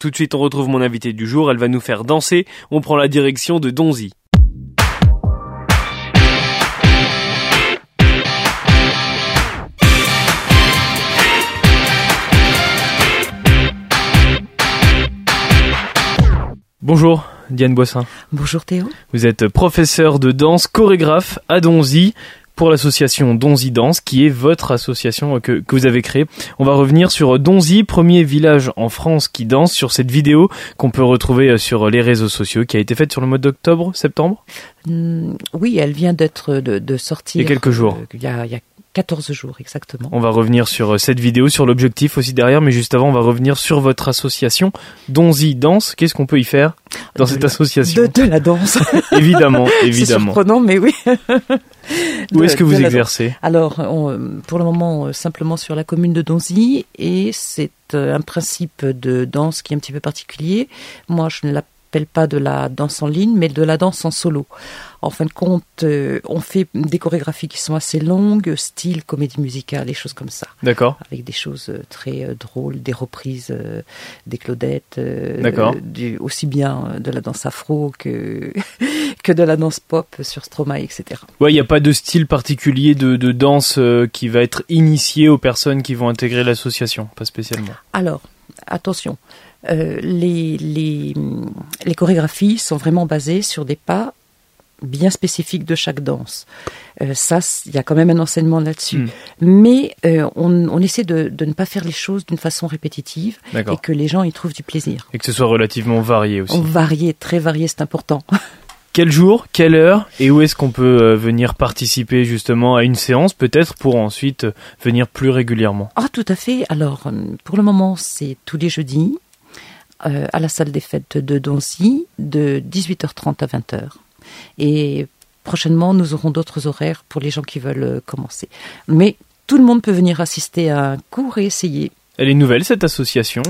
Tout de suite, on retrouve mon invité du jour. Elle va nous faire danser. On prend la direction de Donzy. Bonjour, Diane Boissin. Bonjour Théo. Vous êtes professeur de danse, chorégraphe à Donzy pour l'association Donzy Danse, qui est votre association que, que vous avez créée. On va revenir sur Donzy, premier village en France qui danse, sur cette vidéo qu'on peut retrouver sur les réseaux sociaux, qui a été faite sur le mois d'octobre, septembre? Mm, oui, elle vient d'être de, de sortir. Il y a quelques jours. euh, il, y a, il y a 14 jours exactement. On va revenir sur euh, cette vidéo, sur l'objectif aussi derrière, mais juste avant, on va revenir sur votre association Donzy Danse. Qu'est-ce qu'on peut y faire dans De cette association De, de la danse. Évidemment, C'est évidemment. surprenant, mais oui. Où est-ce que vous exercez Alors, on, pour le moment, euh, simplement sur la commune de Donzy, et c'est euh, un principe de danse qui est un petit peu particulier. Moi, je ne l'appelle pas de la danse en ligne, mais de la danse en solo. En fin de compte, euh, on fait des chorégraphies qui sont assez longues, style comédie musicale, des choses comme ça. D'accord. avec des choses euh, très euh, drôles, des reprises, euh, des Claudettes, D'accord. du- aussi bien de la danse afro que que de la danse pop sur Stromae, etc. Ouais, il n'y a pas de style particulier de, de danse qui va être initié aux personnes qui vont intégrer l'association, pas spécialement. Alors, attention, euh, les, les, les chorégraphies sont vraiment basées sur des pas bien spécifiques de chaque danse. Euh, ça, il y a quand même un enseignement là-dessus. Mm. Mais euh, on, on essaie de, de ne pas faire les choses d'une façon répétitive et que les gens y trouvent du plaisir. Et que ce soit relativement varié aussi. Varié, très varié, c'est important. Quel jour, quelle heure et où est-ce qu'on peut venir participer justement à une séance peut-être pour ensuite venir plus régulièrement? Ah, tout à fait. Alors, pour le moment, c'est tous les jeudis euh, à la salle des fêtes de Donzy de 18h30 à 20h. Et prochainement, nous aurons d'autres horaires pour les gens qui veulent euh, commencer. Mais tout le monde peut venir assister à un cours et essayer. Elle est nouvelle cette association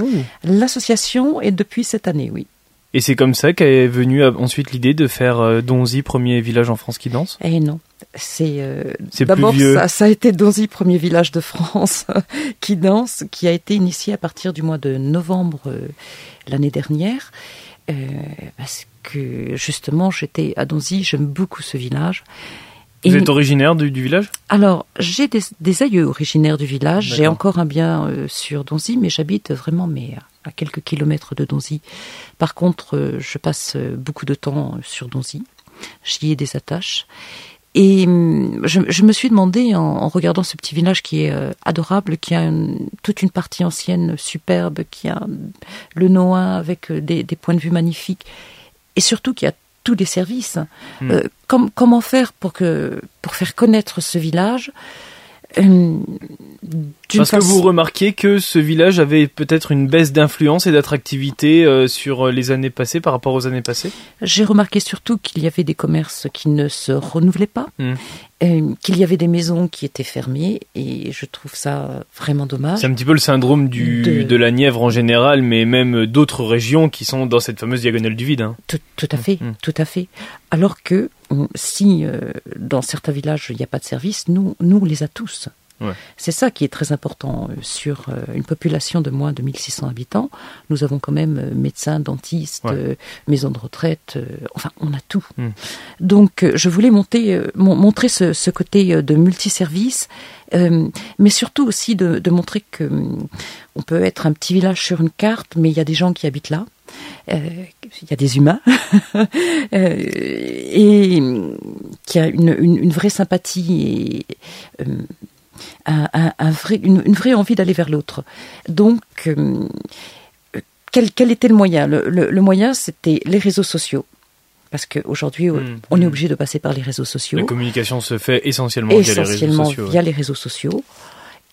L'association est depuis cette année, oui. et c'est comme ça qu'est venue euh, ensuite l'idée de faire Donzy, premier village en France qui danse? Eh non. C'est euh, d'abord ça, ça a été Donzy, premier village de France qui danse, qui a été initié à partir du mois de novembre euh, l'année dernière, euh, parce que justement j'étais à Donzy, j'aime beaucoup ce village. Vous Et- êtes originaire du, du village? Alors j'ai des, des aïeux originaires du village, j'ai encore un bien sur Donzy, mais j'habite vraiment mais à quelques kilomètres de Donzy. Par contre, je passe beaucoup de temps sur Donzy, j'y ai des attaches. Et hum, je, je me suis demandé, en, en regardant ce petit village qui est euh, adorable, qui a une- toute une partie ancienne superbe, qui a le Noin avec euh, des, des points de vue magnifiques, et surtout qui a tous les services. Hmm. Euh, com- comment faire pour, que, pour faire connaître ce village d'une Parce que façon- vous remarquez que ce village avait peut-être une baisse d'influence et d'attractivité euh, sur euh, les années passées par rapport aux années passées? J'ai remarqué surtout qu'il y avait des commerces qui ne se renouvelaient pas, Hmm. euh, qu'il y avait des maisons qui étaient fermées, et je trouve ça vraiment dommage. C'est un petit peu le syndrome du, De- de la Nièvre en général, mais même d'autres régions qui sont dans cette fameuse diagonale du vide. hein. Tout, tout à fait, Mhm. tout à fait. Alors que si euh, dans certains villages il n'y a pas de service, nous, nous on les a tous. Ouais. C'est ça qui est très important euh, sur euh, une population de moins de 1600 habitants. Nous avons quand même euh, médecins, dentistes, Ouais. maisons de retraite, enfin on a tout. Mhm. Donc je voulais monter, montrer ce, ce côté de multiservice, euh, mais surtout aussi de, de montrer que on peut être un petit village sur une carte, mais il y a des gens qui habitent là. Euh, il y a des humains et hum, qui a une, une, une vraie sympathie et euh, un, un- un vrai, une, une vraie envie d'aller vers l'autre. Donc, hum, quel, quel était le moyen? Le, le- le moyen, c'était les réseaux sociaux. Parce qu'aujourd'hui, Mm. on est Mm. obligé de passer par les réseaux sociaux La communication se fait essentiellement via les réseaux sociaux. ouais. via les réseaux sociaux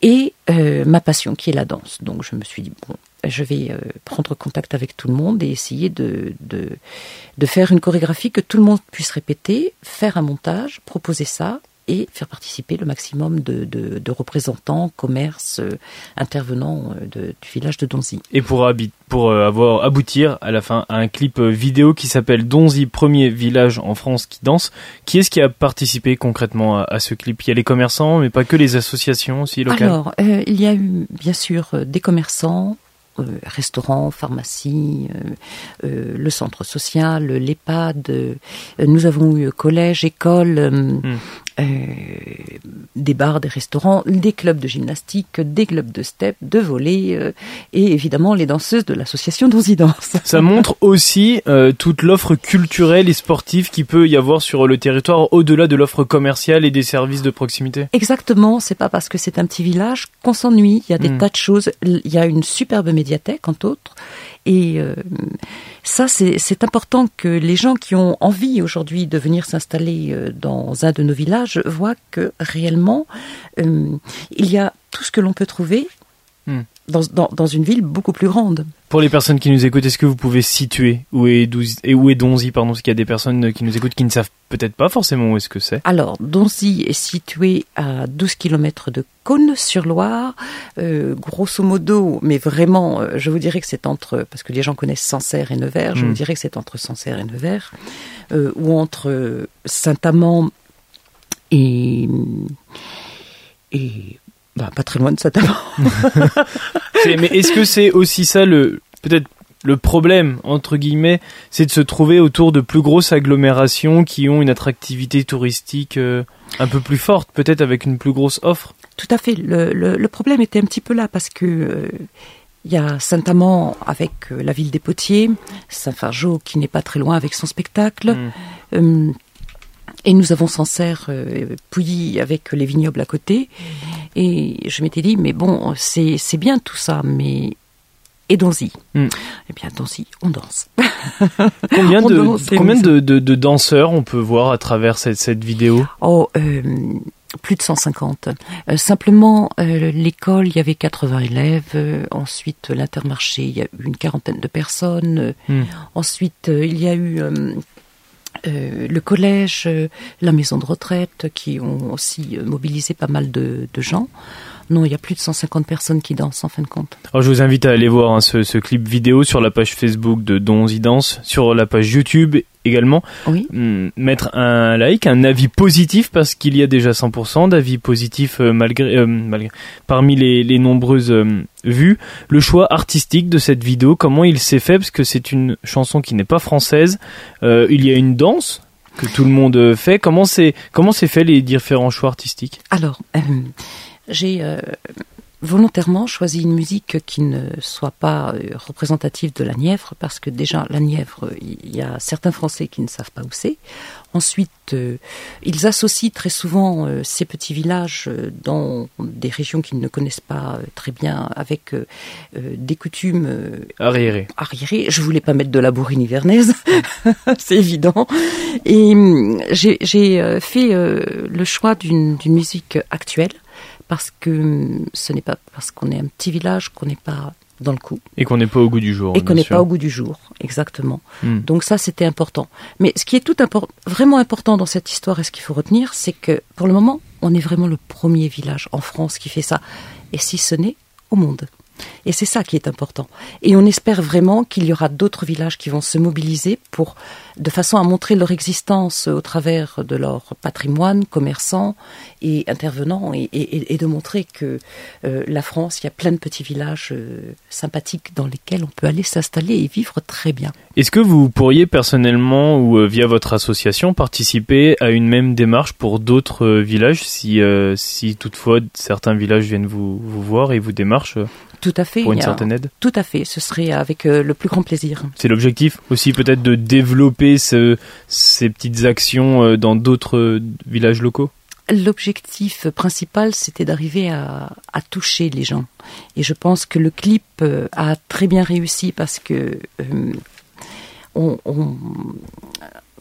et euh, ma passion qui est la danse. Donc je me suis dit bon, je vais euh, prendre contact avec tout le monde et essayer de, de de faire une chorégraphie que tout le monde puisse répéter, faire un montage, proposer ça et faire participer le maximum de, de, de représentants, commerces, euh, intervenants euh, de- du village de Donzy. Et pour, pour euh, avoir aboutir à la fin à un clip euh, vidéo qui s'appelle Donzy, premier village en France qui danse, qui est-ce qui a participé concrètement à, à ce clip? Il y a les commerçants, mais pas que les associations aussi locales? Alors, euh, il y a eu bien sûr euh, des commerçants, euh, restaurants, pharmacie, euh, euh, le centre social, l'EHPAD. nous avons eu collège, école, hmm. Des bars, des restaurants, des clubs de gymnastique, des clubs de step, de volley et évidemment les danseuses de l'association Danse. Ça montre aussi toute l'offre culturelle et sportive qui peut y avoir sur le territoire au-delà de l'offre commerciale et des services de proximité. Exactement, c'est pas parce que c'est un petit village qu'on s'ennuie. Il y a des hmm. tas de choses. Il y a une superbe médiathèque, entre autres. Et euh, ça, c'est important que les gens qui ont envie aujourd'hui de venir s'installer euh, dans un de nos villages voient que réellement, euh, il y a tout ce que l'on peut trouver hmm. dans, dans, dans, une ville beaucoup plus grande. Pour les personnes qui nous écoutent, est-ce que vous pouvez situer où est, et où est Donzy pardon, Parce qu'il y a des personnes qui nous écoutent qui ne savent peut-être pas forcément où est-ce que c'est. Alors, Donzy est situé à 12 km de Cône-sur-Loire. Euh, grosso modo, mais vraiment, euh, je vous dirais que c'est entre, parce que les gens connaissent Sancerre et Nevers, je vous hmm. dirais que c'est entre Sancerre et Nevers, euh, ou entre Saint-Amand et... et bah, pas très loin de Saint-Amand. mais est-ce que c'est aussi ça le peut-être le problème, entre guillemets, c'est de se trouver autour de plus grosses agglomérations qui ont une attractivité touristique euh, un peu plus forte, peut-être avec une plus grosse offre? Tout à fait. Le, problème était un petit peu là parce que euh, il y a Saint-Amand avec euh, la ville des Potiers, Saint-Fargeau qui n'est pas très loin avec son spectacle. Hmm. Et nous avons Sancerre, Pouilly avec les vignobles à côté. Et je m'étais dit, mais bon, c'est bien tout ça, mais et y hmm. Eh bien, y on danse. Combien, de, combien de, de, danseurs on peut voir à travers cette, cette vidéo? Oh, euh, plus de 150. Euh, simplement, euh, l'école, il y avait 80 élèves. ensuite, l'intermarché, il y a eu une quarantaine de personnes. Hmm. Ensuite, il y a eu le collège, la maison de retraite, qui ont aussi mobilisé pas mal de, gens. Non, il y a plus de 150 personnes qui dansent en fin de compte. Alors, je vous invite à aller voir hein, ce, clip vidéo sur la page Facebook de Donzi Danse, sur la page YouTube également. Oui. Hmm, mettre un like, un avis positif parce qu'il y a déjà 100% d'avis positifs euh, malgré, euh, malgré, parmi les, les nombreuses euh, vues. Le choix artistique de cette vidéo, comment il s'est fait parce que c'est une chanson qui n'est pas française. il y a une danse que tout le monde fait. Comment c'est comment c'est fait les différents choix artistiques? Alors j'ai volontairement choisi une musique qui ne soit pas euh, représentative de la Nièvre, parce que déjà, la Nièvre, il y a certains Français qui ne savent pas où c'est. Ensuite, euh, ils associent très souvent ces petits villages dans des régions qu'ils ne connaissent pas très bien avec des coutumes arriérées. arriérées. Je voulais pas mettre de la bourrine hivernaise, c'est évident. Et hum, j'ai fait le choix d'une musique actuelle parce que ce n'est pas parce qu'on est un petit village qu'on n'est pas dans le coup. Et qu'on n'est pas au goût du jour. Et qu'on n'est pas au goût du jour, exactement. Hmm. Donc ça, c'était important. Mais ce qui est tout vraiment important dans cette histoire et ce qu'il faut retenir, c'est que pour le moment, on est vraiment le premier village en France qui fait ça. Et si ce n'est au monde. Et c'est ça qui est important. Et on espère vraiment qu'il y aura d'autres villages qui vont se mobiliser pour, de façon à montrer leur existence au travers de leur patrimoine, commerçant et intervenant, et, de montrer que euh, la France, il y a plein de petits villages euh, sympathiques dans lesquels on peut aller s'installer et vivre très bien. Est-ce que vous pourriez personnellement ou euh, via votre association participer à une même démarche pour d'autres villages si, si toutefois certains villages viennent vous voir et vous démarchent? Tout à fait. Pour une certaine aide Tout à fait, ce serait avec euh, le plus grand plaisir. C'est l'objectif aussi peut-être de développer ces petites actions euh, dans d'autres euh, villages locaux? L'objectif principal, c'était d'arriver à, toucher les gens. Et je pense que le clip a très bien réussi parce que on,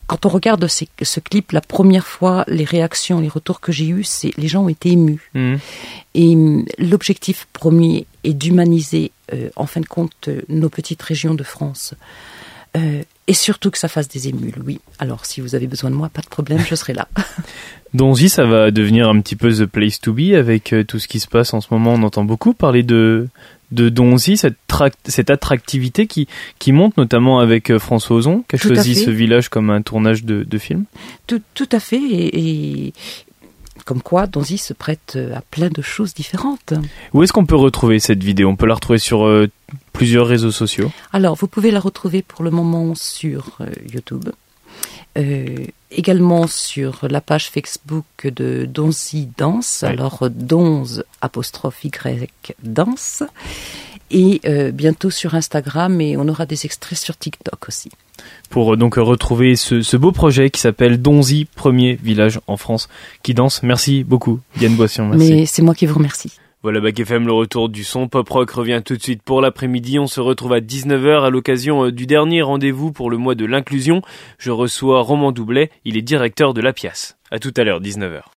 quand on regarde ce clip, la première fois, les réactions, les retours que j'ai eus, c'est les gens ont été émus. Mmh. Et hum, l'objectif premier est d'humaniser, euh, en fin de compte, euh, nos petites régions de France. Euh, et surtout que ça fasse des émules, oui. Alors, si vous avez besoin de moi, pas de problème, je serai là. Donzy, ça va devenir un petit peu the place to be avec tout ce qui se passe en ce moment. On entend beaucoup parler de, de Donzy, cette, cette attractivité qui, qui monte notamment avec euh, François Ozon, qui a choisi ce village comme un tournage de, de film? Tout, tout à fait, et, comme quoi Donzy se prête euh, à plein de choses différentes. Où est-ce qu'on peut retrouver cette vidéo? On peut la retrouver sur euh, plusieurs réseaux sociaux Alors, vous pouvez la retrouver pour le moment sur YouTube. Euh, également sur la page Facebook de Donzi Danse, alors Donze apostrophe Y Danse, et euh, bientôt sur Instagram et on aura des extraits sur TikTok aussi. Pour euh, donc retrouver ce, ce beau projet qui s'appelle Donzy, premier village en France qui danse. Merci beaucoup, Yann Boission. Merci. Mais c'est moi qui vous remercie. Voilà Bac FM, le retour du son. Pop Rock revient tout de suite pour l'après-midi. On se retrouve à 19h à l'occasion euh, du dernier rendez-vous pour le mois de l'inclusion. Je reçois Roman Doublet, il est directeur de la pièce. À tout à l'heure, 19h.